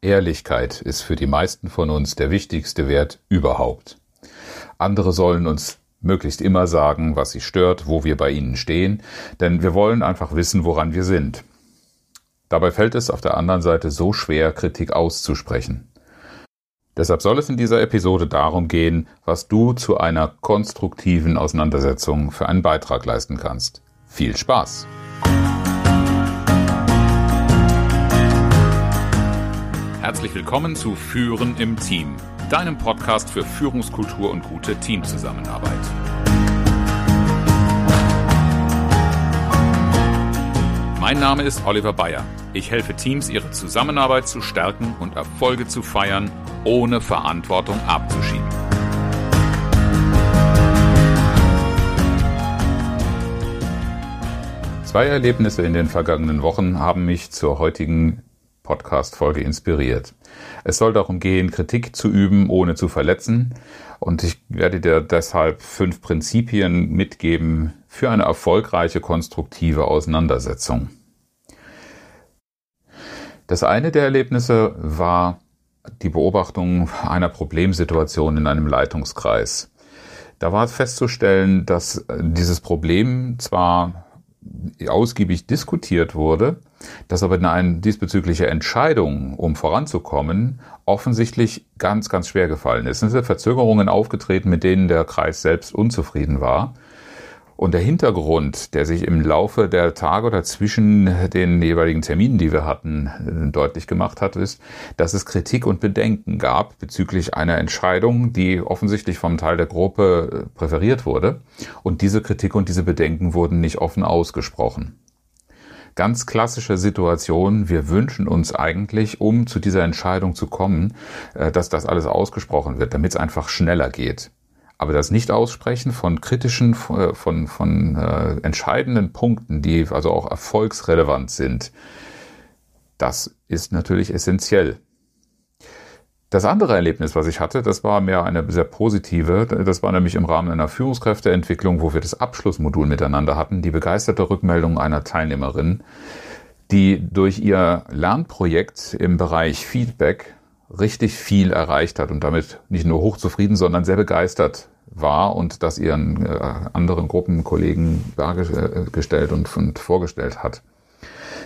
Ehrlichkeit ist für die meisten von uns der wichtigste Wert überhaupt. Andere sollen uns möglichst immer sagen, was sie stört, wo wir bei ihnen stehen, denn wir wollen einfach wissen, woran wir sind. Dabei fällt es auf der anderen Seite so schwer, Kritik auszusprechen. Deshalb soll es in dieser Episode darum gehen, was du zu einer konstruktiven Auseinandersetzung für einen Beitrag leisten kannst. Viel Spaß! Herzlich willkommen zu Führen im Team, deinem Podcast für Führungskultur und gute Teamzusammenarbeit. Mein Name ist Oliver Bayer. Ich helfe Teams, ihre Zusammenarbeit zu stärken und Erfolge zu feiern, ohne Verantwortung abzuschieben. Zwei Erlebnisse in den vergangenen Wochen haben mich zur heutigen Podcast-Folge inspiriert. Es soll darum gehen, Kritik zu üben, ohne zu verletzen. Und ich werde dir deshalb fünf Prinzipien mitgeben für eine erfolgreiche, konstruktive Auseinandersetzung. Das eine der Erlebnisse war die Beobachtung einer Problemsituation in einem Leitungskreis. Da war festzustellen, dass dieses Problem zwar ausgiebig diskutiert wurde, dass aber eine diesbezügliche Entscheidung, um voranzukommen, offensichtlich ganz, ganz schwer gefallen ist. Es sind Verzögerungen aufgetreten, mit denen der Kreis selbst unzufrieden war. Und der Hintergrund, der sich im Laufe der Tage oder zwischen den jeweiligen Terminen, die wir hatten, deutlich gemacht hat, ist, dass es Kritik und Bedenken gab bezüglich einer Entscheidung, die offensichtlich vom Teil der Gruppe präferiert wurde. Und diese Kritik und diese Bedenken wurden nicht offen ausgesprochen ganz klassische Situation. Wir wünschen uns eigentlich, um zu dieser Entscheidung zu kommen, äh, dass das alles ausgesprochen wird, damit es einfach schneller geht. Aber das Nicht-Aussprechen von kritischen, äh, von, von äh, entscheidenden Punkten, die also auch erfolgsrelevant sind, das ist natürlich essentiell. Das andere Erlebnis, was ich hatte, das war mehr eine sehr positive. Das war nämlich im Rahmen einer Führungskräfteentwicklung, wo wir das Abschlussmodul miteinander hatten, die begeisterte Rückmeldung einer Teilnehmerin, die durch ihr Lernprojekt im Bereich Feedback richtig viel erreicht hat und damit nicht nur hochzufrieden, sondern sehr begeistert war und das ihren äh, anderen Gruppenkollegen dargestellt und, und vorgestellt hat.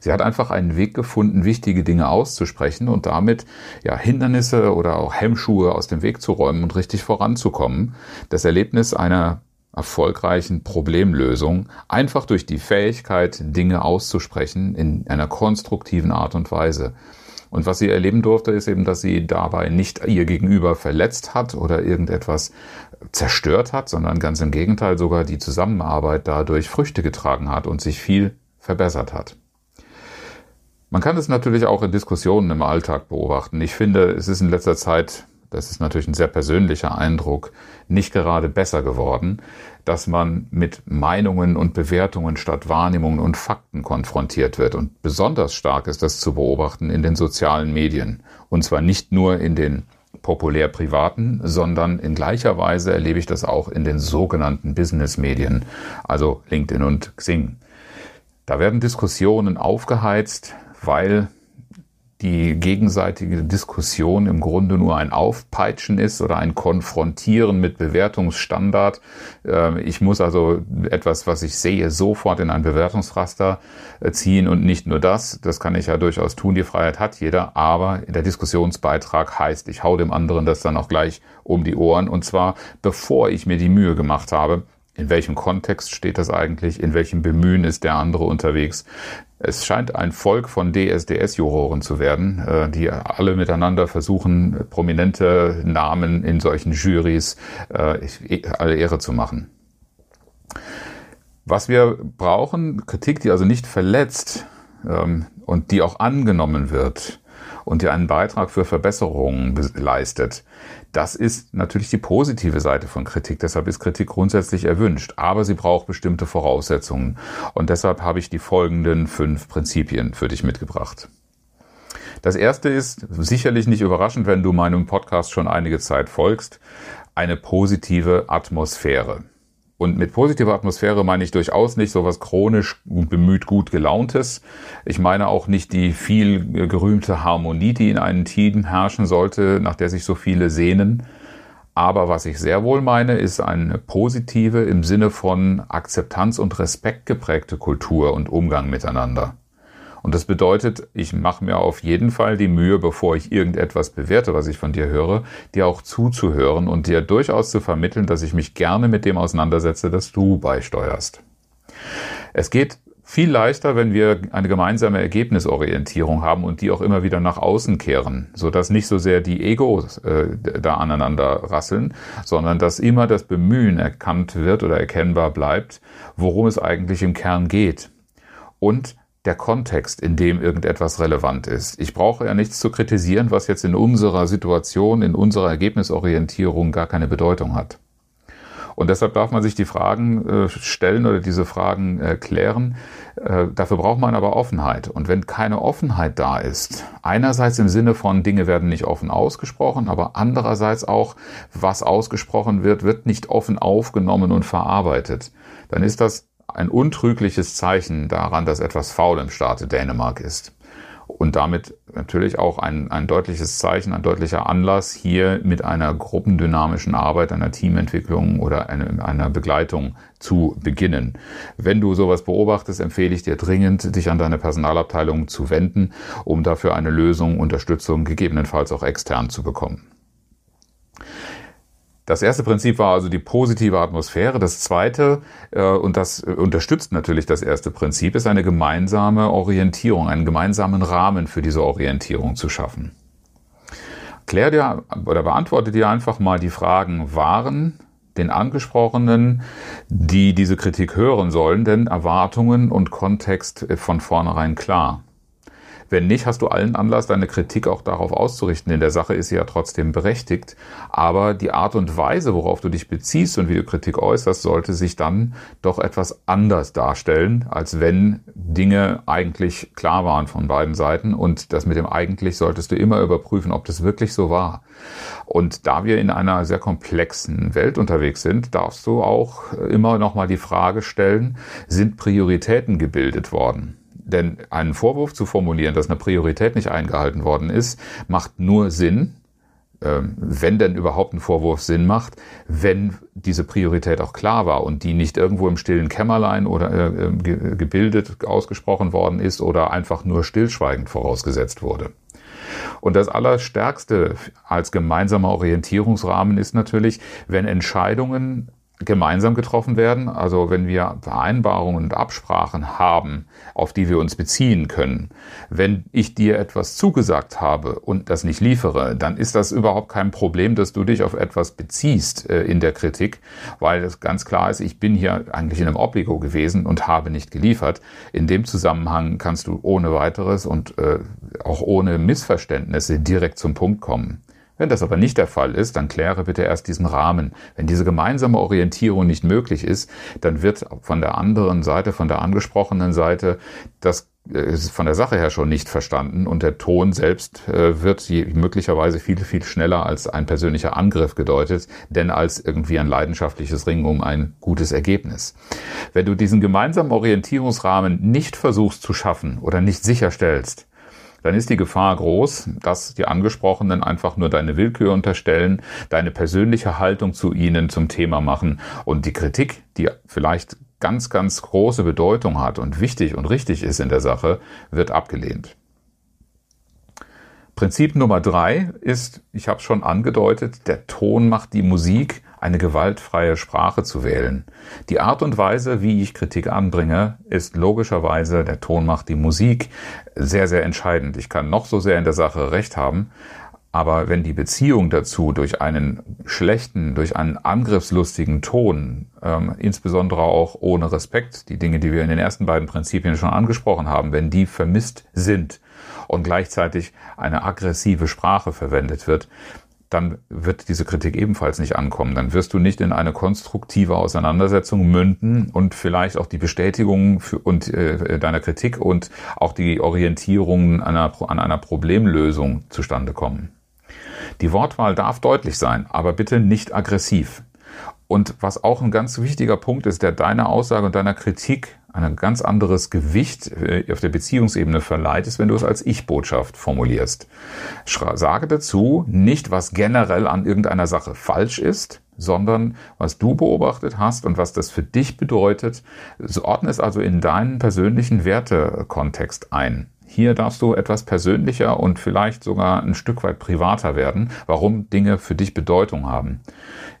Sie hat einfach einen Weg gefunden, wichtige Dinge auszusprechen und damit ja Hindernisse oder auch Hemmschuhe aus dem Weg zu räumen und richtig voranzukommen. Das Erlebnis einer erfolgreichen Problemlösung einfach durch die Fähigkeit, Dinge auszusprechen in einer konstruktiven Art und Weise. Und was sie erleben durfte, ist eben, dass sie dabei nicht ihr Gegenüber verletzt hat oder irgendetwas zerstört hat, sondern ganz im Gegenteil sogar die Zusammenarbeit dadurch Früchte getragen hat und sich viel verbessert hat. Man kann es natürlich auch in Diskussionen im Alltag beobachten. Ich finde, es ist in letzter Zeit, das ist natürlich ein sehr persönlicher Eindruck, nicht gerade besser geworden, dass man mit Meinungen und Bewertungen statt Wahrnehmungen und Fakten konfrontiert wird. Und besonders stark ist das zu beobachten in den sozialen Medien. Und zwar nicht nur in den populär privaten, sondern in gleicher Weise erlebe ich das auch in den sogenannten Business-Medien, also LinkedIn und Xing. Da werden Diskussionen aufgeheizt, weil die gegenseitige Diskussion im Grunde nur ein Aufpeitschen ist oder ein Konfrontieren mit Bewertungsstandard. Ähm, ich muss also etwas, was ich sehe, sofort in ein Bewertungsraster äh, ziehen und nicht nur das. Das kann ich ja durchaus tun. Die Freiheit hat jeder. Aber der Diskussionsbeitrag heißt, ich hau dem anderen das dann auch gleich um die Ohren. Und zwar, bevor ich mir die Mühe gemacht habe, in welchem Kontext steht das eigentlich? In welchem Bemühen ist der andere unterwegs? Es scheint ein Volk von DSDS-Juroren zu werden, äh, die alle miteinander versuchen, prominente Namen in solchen Jurys äh, alle Ehre zu machen. Was wir brauchen, Kritik, die also nicht verletzt ähm, und die auch angenommen wird, und die einen Beitrag für Verbesserungen leistet. Das ist natürlich die positive Seite von Kritik. Deshalb ist Kritik grundsätzlich erwünscht. Aber sie braucht bestimmte Voraussetzungen. Und deshalb habe ich die folgenden fünf Prinzipien für dich mitgebracht. Das erste ist sicherlich nicht überraschend, wenn du meinem Podcast schon einige Zeit folgst, eine positive Atmosphäre. Und mit positiver Atmosphäre meine ich durchaus nicht so was chronisch bemüht gut gelauntes. Ich meine auch nicht die viel gerühmte Harmonie, die in einem Team herrschen sollte, nach der sich so viele sehnen. Aber was ich sehr wohl meine, ist eine positive im Sinne von Akzeptanz und Respekt geprägte Kultur und Umgang miteinander. Und das bedeutet, ich mache mir auf jeden Fall die Mühe, bevor ich irgendetwas bewerte, was ich von dir höre, dir auch zuzuhören und dir durchaus zu vermitteln, dass ich mich gerne mit dem auseinandersetze, das du beisteuerst. Es geht viel leichter, wenn wir eine gemeinsame Ergebnisorientierung haben und die auch immer wieder nach außen kehren, so dass nicht so sehr die Egos äh, da aneinander rasseln, sondern dass immer das Bemühen erkannt wird oder erkennbar bleibt, worum es eigentlich im Kern geht. Und der Kontext, in dem irgendetwas relevant ist. Ich brauche ja nichts zu kritisieren, was jetzt in unserer Situation, in unserer Ergebnisorientierung gar keine Bedeutung hat. Und deshalb darf man sich die Fragen äh, stellen oder diese Fragen äh, klären. Äh, dafür braucht man aber Offenheit. Und wenn keine Offenheit da ist, einerseits im Sinne von Dinge werden nicht offen ausgesprochen, aber andererseits auch, was ausgesprochen wird, wird nicht offen aufgenommen und verarbeitet, dann ist das ein untrügliches Zeichen daran, dass etwas faul im Staate Dänemark ist. Und damit natürlich auch ein, ein deutliches Zeichen, ein deutlicher Anlass, hier mit einer gruppendynamischen Arbeit, einer Teamentwicklung oder einer, einer Begleitung zu beginnen. Wenn du sowas beobachtest, empfehle ich dir dringend, dich an deine Personalabteilung zu wenden, um dafür eine Lösung, Unterstützung, gegebenenfalls auch extern zu bekommen. Das erste Prinzip war also die positive Atmosphäre. Das zweite, äh, und das unterstützt natürlich das erste Prinzip, ist eine gemeinsame Orientierung, einen gemeinsamen Rahmen für diese Orientierung zu schaffen. Klär dir oder beantworte dir einfach mal die Fragen, waren den Angesprochenen, die diese Kritik hören sollen, denn Erwartungen und Kontext von vornherein klar? Wenn nicht, hast du allen Anlass, deine Kritik auch darauf auszurichten. In der Sache ist sie ja trotzdem berechtigt. Aber die Art und Weise, worauf du dich beziehst und wie du Kritik äußerst, sollte sich dann doch etwas anders darstellen, als wenn Dinge eigentlich klar waren von beiden Seiten. Und das mit dem eigentlich solltest du immer überprüfen, ob das wirklich so war. Und da wir in einer sehr komplexen Welt unterwegs sind, darfst du auch immer noch mal die Frage stellen, sind Prioritäten gebildet worden? Denn einen Vorwurf zu formulieren, dass eine Priorität nicht eingehalten worden ist, macht nur Sinn, ähm, wenn denn überhaupt ein Vorwurf Sinn macht, wenn diese Priorität auch klar war und die nicht irgendwo im stillen Kämmerlein oder äh, äh gebildet ausgesprochen worden ist oder einfach nur stillschweigend vorausgesetzt wurde. Und das Allerstärkste als gemeinsamer Orientierungsrahmen ist natürlich, wenn Entscheidungen gemeinsam getroffen werden. Also wenn wir Vereinbarungen und Absprachen haben, auf die wir uns beziehen können. Wenn ich dir etwas zugesagt habe und das nicht liefere, dann ist das überhaupt kein Problem, dass du dich auf etwas beziehst äh, in der Kritik, weil es ganz klar ist, ich bin hier eigentlich in einem Obligo gewesen und habe nicht geliefert. In dem Zusammenhang kannst du ohne weiteres und äh, auch ohne Missverständnisse direkt zum Punkt kommen. Wenn das aber nicht der Fall ist, dann kläre bitte erst diesen Rahmen. Wenn diese gemeinsame Orientierung nicht möglich ist, dann wird von der anderen Seite, von der angesprochenen Seite, das äh, ist von der Sache her schon nicht verstanden und der Ton selbst äh, wird möglicherweise viel, viel schneller als ein persönlicher Angriff gedeutet, denn als irgendwie ein leidenschaftliches Ringen um ein gutes Ergebnis. Wenn du diesen gemeinsamen Orientierungsrahmen nicht versuchst zu schaffen oder nicht sicherstellst, dann ist die Gefahr groß, dass die Angesprochenen einfach nur deine Willkür unterstellen, deine persönliche Haltung zu ihnen zum Thema machen und die Kritik, die vielleicht ganz, ganz große Bedeutung hat und wichtig und richtig ist in der Sache, wird abgelehnt. Prinzip Nummer drei ist, ich habe schon angedeutet, der Ton macht die Musik eine gewaltfreie Sprache zu wählen. Die Art und Weise, wie ich Kritik anbringe, ist logischerweise, der Ton macht die Musik, sehr, sehr entscheidend. Ich kann noch so sehr in der Sache recht haben, aber wenn die Beziehung dazu durch einen schlechten, durch einen angriffslustigen Ton, ähm, insbesondere auch ohne Respekt, die Dinge, die wir in den ersten beiden Prinzipien schon angesprochen haben, wenn die vermisst sind und gleichzeitig eine aggressive Sprache verwendet wird, dann wird diese Kritik ebenfalls nicht ankommen. Dann wirst du nicht in eine konstruktive Auseinandersetzung münden und vielleicht auch die Bestätigung für, und äh, deiner Kritik und auch die Orientierung einer, an einer Problemlösung zustande kommen. Die Wortwahl darf deutlich sein, aber bitte nicht aggressiv. Und was auch ein ganz wichtiger Punkt ist, der deiner Aussage und deiner Kritik ein ganz anderes Gewicht äh, auf der Beziehungsebene verleiht, ist, wenn du es als Ich-Botschaft formulierst. Sage dazu nicht, was generell an irgendeiner Sache falsch ist, sondern was du beobachtet hast und was das für dich bedeutet. Ordne es also in deinen persönlichen Wertekontext ein. Hier darfst du etwas persönlicher und vielleicht sogar ein Stück weit privater werden, warum Dinge für dich Bedeutung haben.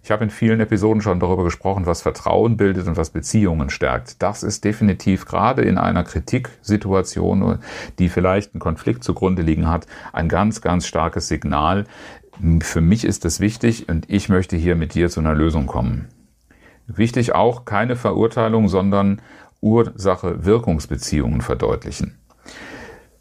Ich habe in vielen Episoden schon darüber gesprochen, was Vertrauen bildet und was Beziehungen stärkt. Das ist definitiv gerade in einer Kritiksituation, die vielleicht einen Konflikt zugrunde liegen hat, ein ganz, ganz starkes Signal. Für mich ist es wichtig und ich möchte hier mit dir zu einer Lösung kommen. Wichtig auch keine Verurteilung, sondern Ursache-Wirkungsbeziehungen verdeutlichen.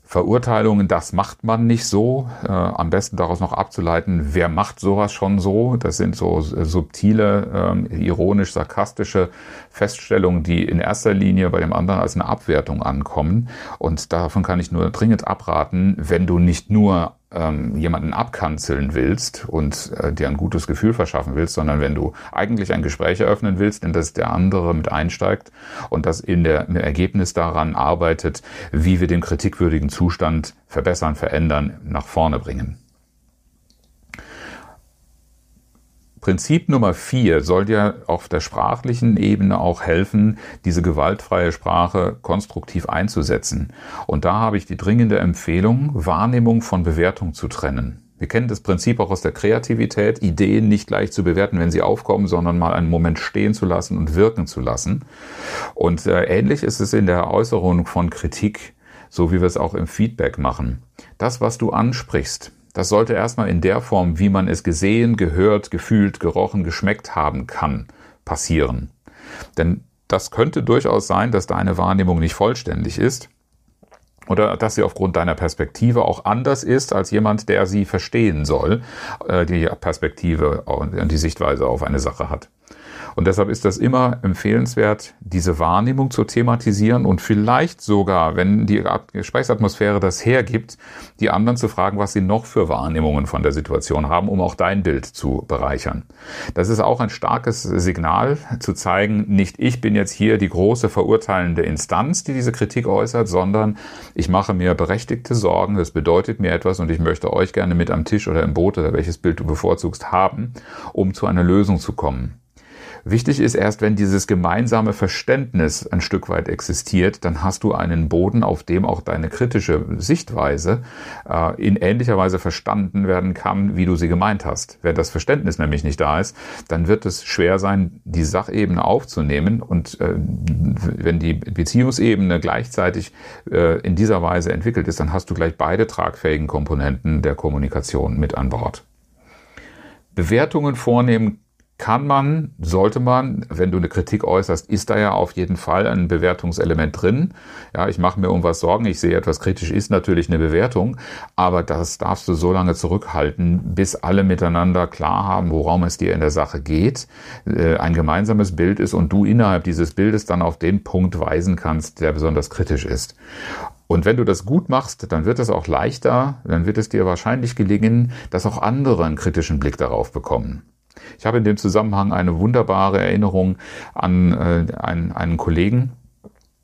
Verurteilungen, das macht man nicht so. Äh, am besten daraus noch abzuleiten, wer macht sowas schon so. Das sind so subtile, äh, ironisch-sarkastische Feststellungen, die in erster Linie bei dem anderen als eine Abwertung ankommen. Und davon kann ich nur dringend abraten, wenn du nicht nur ähm, jemanden abkanzeln willst und äh, dir ein gutes Gefühl verschaffen willst, sondern wenn du eigentlich ein Gespräch eröffnen willst, in das der andere mit einsteigt und das in der, im Ergebnis daran arbeitet, wie wir den kritikwürdigen Zustand verbessern, verändern, nach vorne bringen. Prinzip Nummer vier soll dir auf der sprachlichen Ebene auch helfen, diese gewaltfreie Sprache konstruktiv einzusetzen. Und da habe ich die dringende Empfehlung, Wahrnehmung von Bewertung zu trennen. Wir kennen das Prinzip auch aus der Kreativität, Ideen nicht gleich zu bewerten, wenn sie aufkommen, sondern mal einen Moment stehen zu lassen und wirken zu lassen. Und äh, ähnlich ist es in der Äußerung von Kritik, so wie wir es auch im Feedback machen. Das, was du ansprichst, das sollte erstmal in der Form, wie man es gesehen, gehört, gefühlt, gerochen, geschmeckt haben kann, passieren. Denn das könnte durchaus sein, dass deine Wahrnehmung nicht vollständig ist oder dass sie aufgrund deiner Perspektive auch anders ist als jemand, der sie verstehen soll, äh, die Perspektive und die Sichtweise auf eine Sache hat. Und deshalb ist das immer empfehlenswert, diese Wahrnehmung zu thematisieren und vielleicht sogar, wenn die Gesprächsatmosphäre das hergibt, die anderen zu fragen, was sie noch für Wahrnehmungen von der Situation haben, um auch dein Bild zu bereichern. Das ist auch ein starkes Signal zu zeigen, nicht ich bin jetzt hier die große verurteilende Instanz, die diese Kritik äußert, sondern ich mache mir berechtigte Sorgen, das bedeutet mir etwas und ich möchte euch gerne mit am Tisch oder im Boot oder welches Bild du bevorzugst haben, um zu einer Lösung zu kommen. Wichtig ist erst, wenn dieses gemeinsame Verständnis ein Stück weit existiert, dann hast du einen Boden, auf dem auch deine kritische Sichtweise äh, in ähnlicher Weise verstanden werden kann, wie du sie gemeint hast. Wenn das Verständnis nämlich nicht da ist, dann wird es schwer sein, die Sachebene aufzunehmen und äh, wenn die Beziehungsebene gleichzeitig äh, in dieser Weise entwickelt ist, dann hast du gleich beide tragfähigen Komponenten der Kommunikation mit an Bord. Bewertungen vornehmen kann man, sollte man, wenn du eine Kritik äußerst, ist da ja auf jeden Fall ein Bewertungselement drin. Ja, ich mache mir um was Sorgen, ich sehe etwas kritisch, ist natürlich eine Bewertung, aber das darfst du so lange zurückhalten, bis alle miteinander klar haben, worum es dir in der Sache geht, äh, ein gemeinsames Bild ist und du innerhalb dieses Bildes dann auf den Punkt weisen kannst, der besonders kritisch ist. Und wenn du das gut machst, dann wird es auch leichter, dann wird es dir wahrscheinlich gelingen, dass auch andere einen kritischen Blick darauf bekommen. Ich habe in dem Zusammenhang eine wunderbare Erinnerung an äh, einen, einen Kollegen,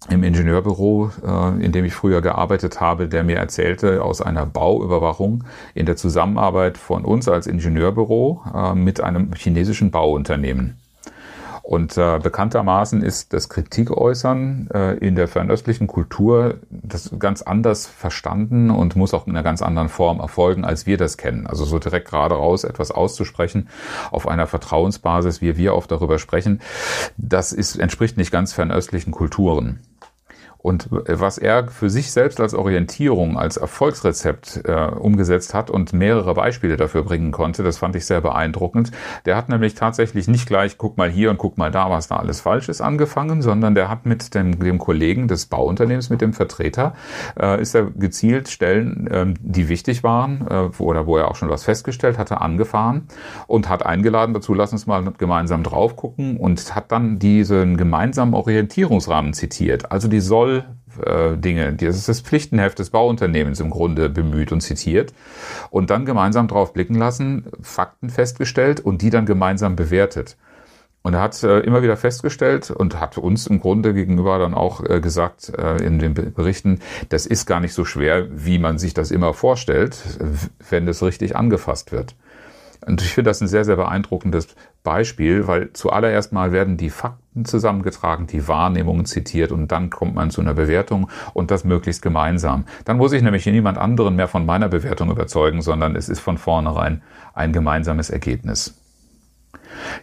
im Ingenieurbüro, äh, in dem ich früher gearbeitet habe, der mir erzählte aus einer Bauüberwachung in der Zusammenarbeit von uns als Ingenieurbüro äh, mit einem chinesischen Bauunternehmen. Und äh, bekanntermaßen ist das Kritik-Äußern äh, in der fernöstlichen Kultur das ganz anders verstanden und muss auch in einer ganz anderen Form erfolgen, als wir das kennen. Also so direkt gerade raus etwas auszusprechen auf einer Vertrauensbasis, wie wir oft darüber sprechen, das ist, entspricht nicht ganz fernöstlichen Kulturen. Und was er für sich selbst als Orientierung, als Erfolgsrezept äh, umgesetzt hat und mehrere Beispiele dafür bringen konnte, das fand ich sehr beeindruckend. Der hat nämlich tatsächlich nicht gleich, guck mal hier und guck mal da, was da alles falsch ist, angefangen, sondern der hat mit dem, dem Kollegen des Bauunternehmens, mit dem Vertreter, äh, ist er gezielt Stellen, äh, die wichtig waren, äh, oder wo er auch schon was festgestellt hatte, angefahren und hat eingeladen dazu, lass uns mal gemeinsam drauf gucken und hat dann diesen gemeinsamen Orientierungsrahmen zitiert. Also die soll äh, Dinge, das ist das Pflichtenheft des Bauunternehmens im Grunde bemüht und zitiert und dann gemeinsam drauf blicken lassen, Fakten festgestellt und die dann gemeinsam bewertet. Und er hat äh, immer wieder festgestellt und hat uns im Grunde gegenüber dann auch äh, gesagt äh, in den Berichten, das ist gar nicht so schwer, wie man sich das immer vorstellt, wenn es richtig angefasst wird. Und ich finde das ein sehr, sehr beeindruckendes Beispiel, weil zuallererst mal werden die Fakten zusammengetragen, die Wahrnehmungen zitiert und dann kommt man zu einer Bewertung und das möglichst gemeinsam. Dann muss ich nämlich niemand anderen mehr von meiner Bewertung überzeugen, sondern es ist von vornherein ein gemeinsames Ergebnis.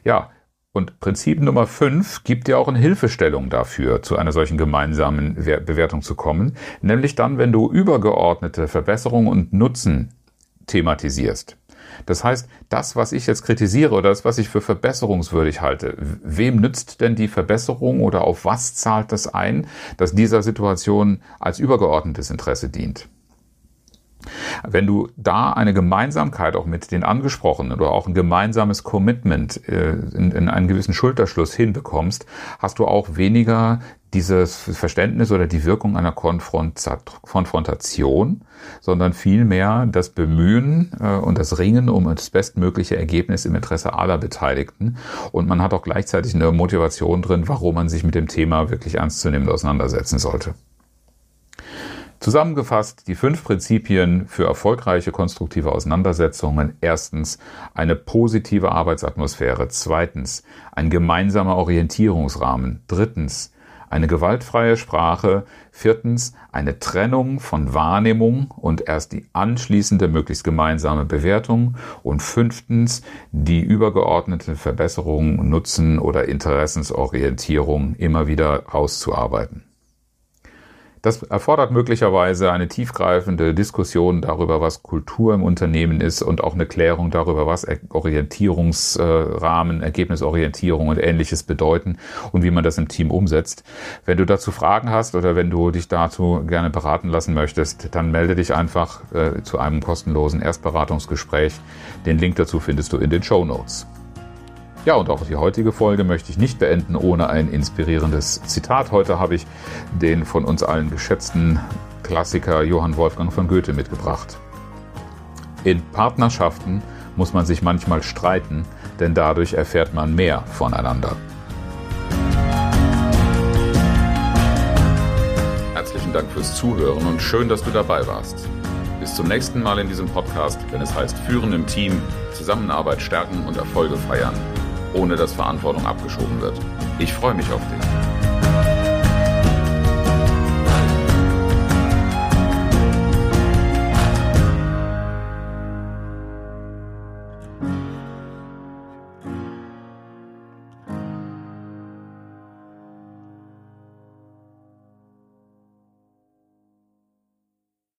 Ja, und Prinzip Nummer 5 gibt dir auch eine Hilfestellung dafür, zu einer solchen gemeinsamen Bewertung zu kommen, nämlich dann, wenn du übergeordnete Verbesserungen und Nutzen thematisierst. Das heißt, das, was ich jetzt kritisiere oder das, was ich für verbesserungswürdig halte, wem nützt denn die Verbesserung oder auf was zahlt das ein, dass dieser Situation als übergeordnetes Interesse dient? Wenn du da eine Gemeinsamkeit auch mit den Angesprochenen oder auch ein gemeinsames Commitment äh, in, in einen gewissen Schulterschluss hinbekommst, hast du auch weniger dieses Verständnis oder die Wirkung einer Konfrontation, sondern vielmehr das Bemühen äh, und das Ringen um das bestmögliche Ergebnis im Interesse aller Beteiligten. Und man hat auch gleichzeitig eine Motivation drin, warum man sich mit dem Thema wirklich ernstzunehmend auseinandersetzen sollte. Zusammengefasst die fünf Prinzipien für erfolgreiche konstruktive Auseinandersetzungen. Erstens eine positive Arbeitsatmosphäre. Zweitens ein gemeinsamer Orientierungsrahmen. Drittens eine gewaltfreie Sprache. Viertens eine Trennung von Wahrnehmung und erst die anschließende möglichst gemeinsame Bewertung. Und fünftens die übergeordnete Verbesserung, Nutzen oder Interessensorientierung immer wieder rauszuarbeiten. Das erfordert möglicherweise eine tiefgreifende Diskussion darüber, was Kultur im Unternehmen ist und auch eine Klärung darüber, was Orientierungsrahmen, Ergebnisorientierung und ähnliches bedeuten und wie man das im Team umsetzt. Wenn du dazu Fragen hast oder wenn du dich dazu gerne beraten lassen möchtest, dann melde dich einfach äh, zu einem kostenlosen Erstberatungsgespräch. Den Link dazu findest du in den Show Notes. Ja, und auch die heutige Folge möchte ich nicht beenden ohne ein inspirierendes Zitat. Heute habe ich den von uns allen geschätzten Klassiker Johann Wolfgang von Goethe mitgebracht. In Partnerschaften muss man sich manchmal streiten, denn dadurch erfährt man mehr voneinander. Herzlichen Dank fürs Zuhören und schön, dass du dabei warst. Bis zum nächsten Mal in diesem Podcast, wenn es heißt Führen im Team, Zusammenarbeit stärken und Erfolge feiern ohne dass Verantwortung abgeschoben wird. Ich freue mich auf dich.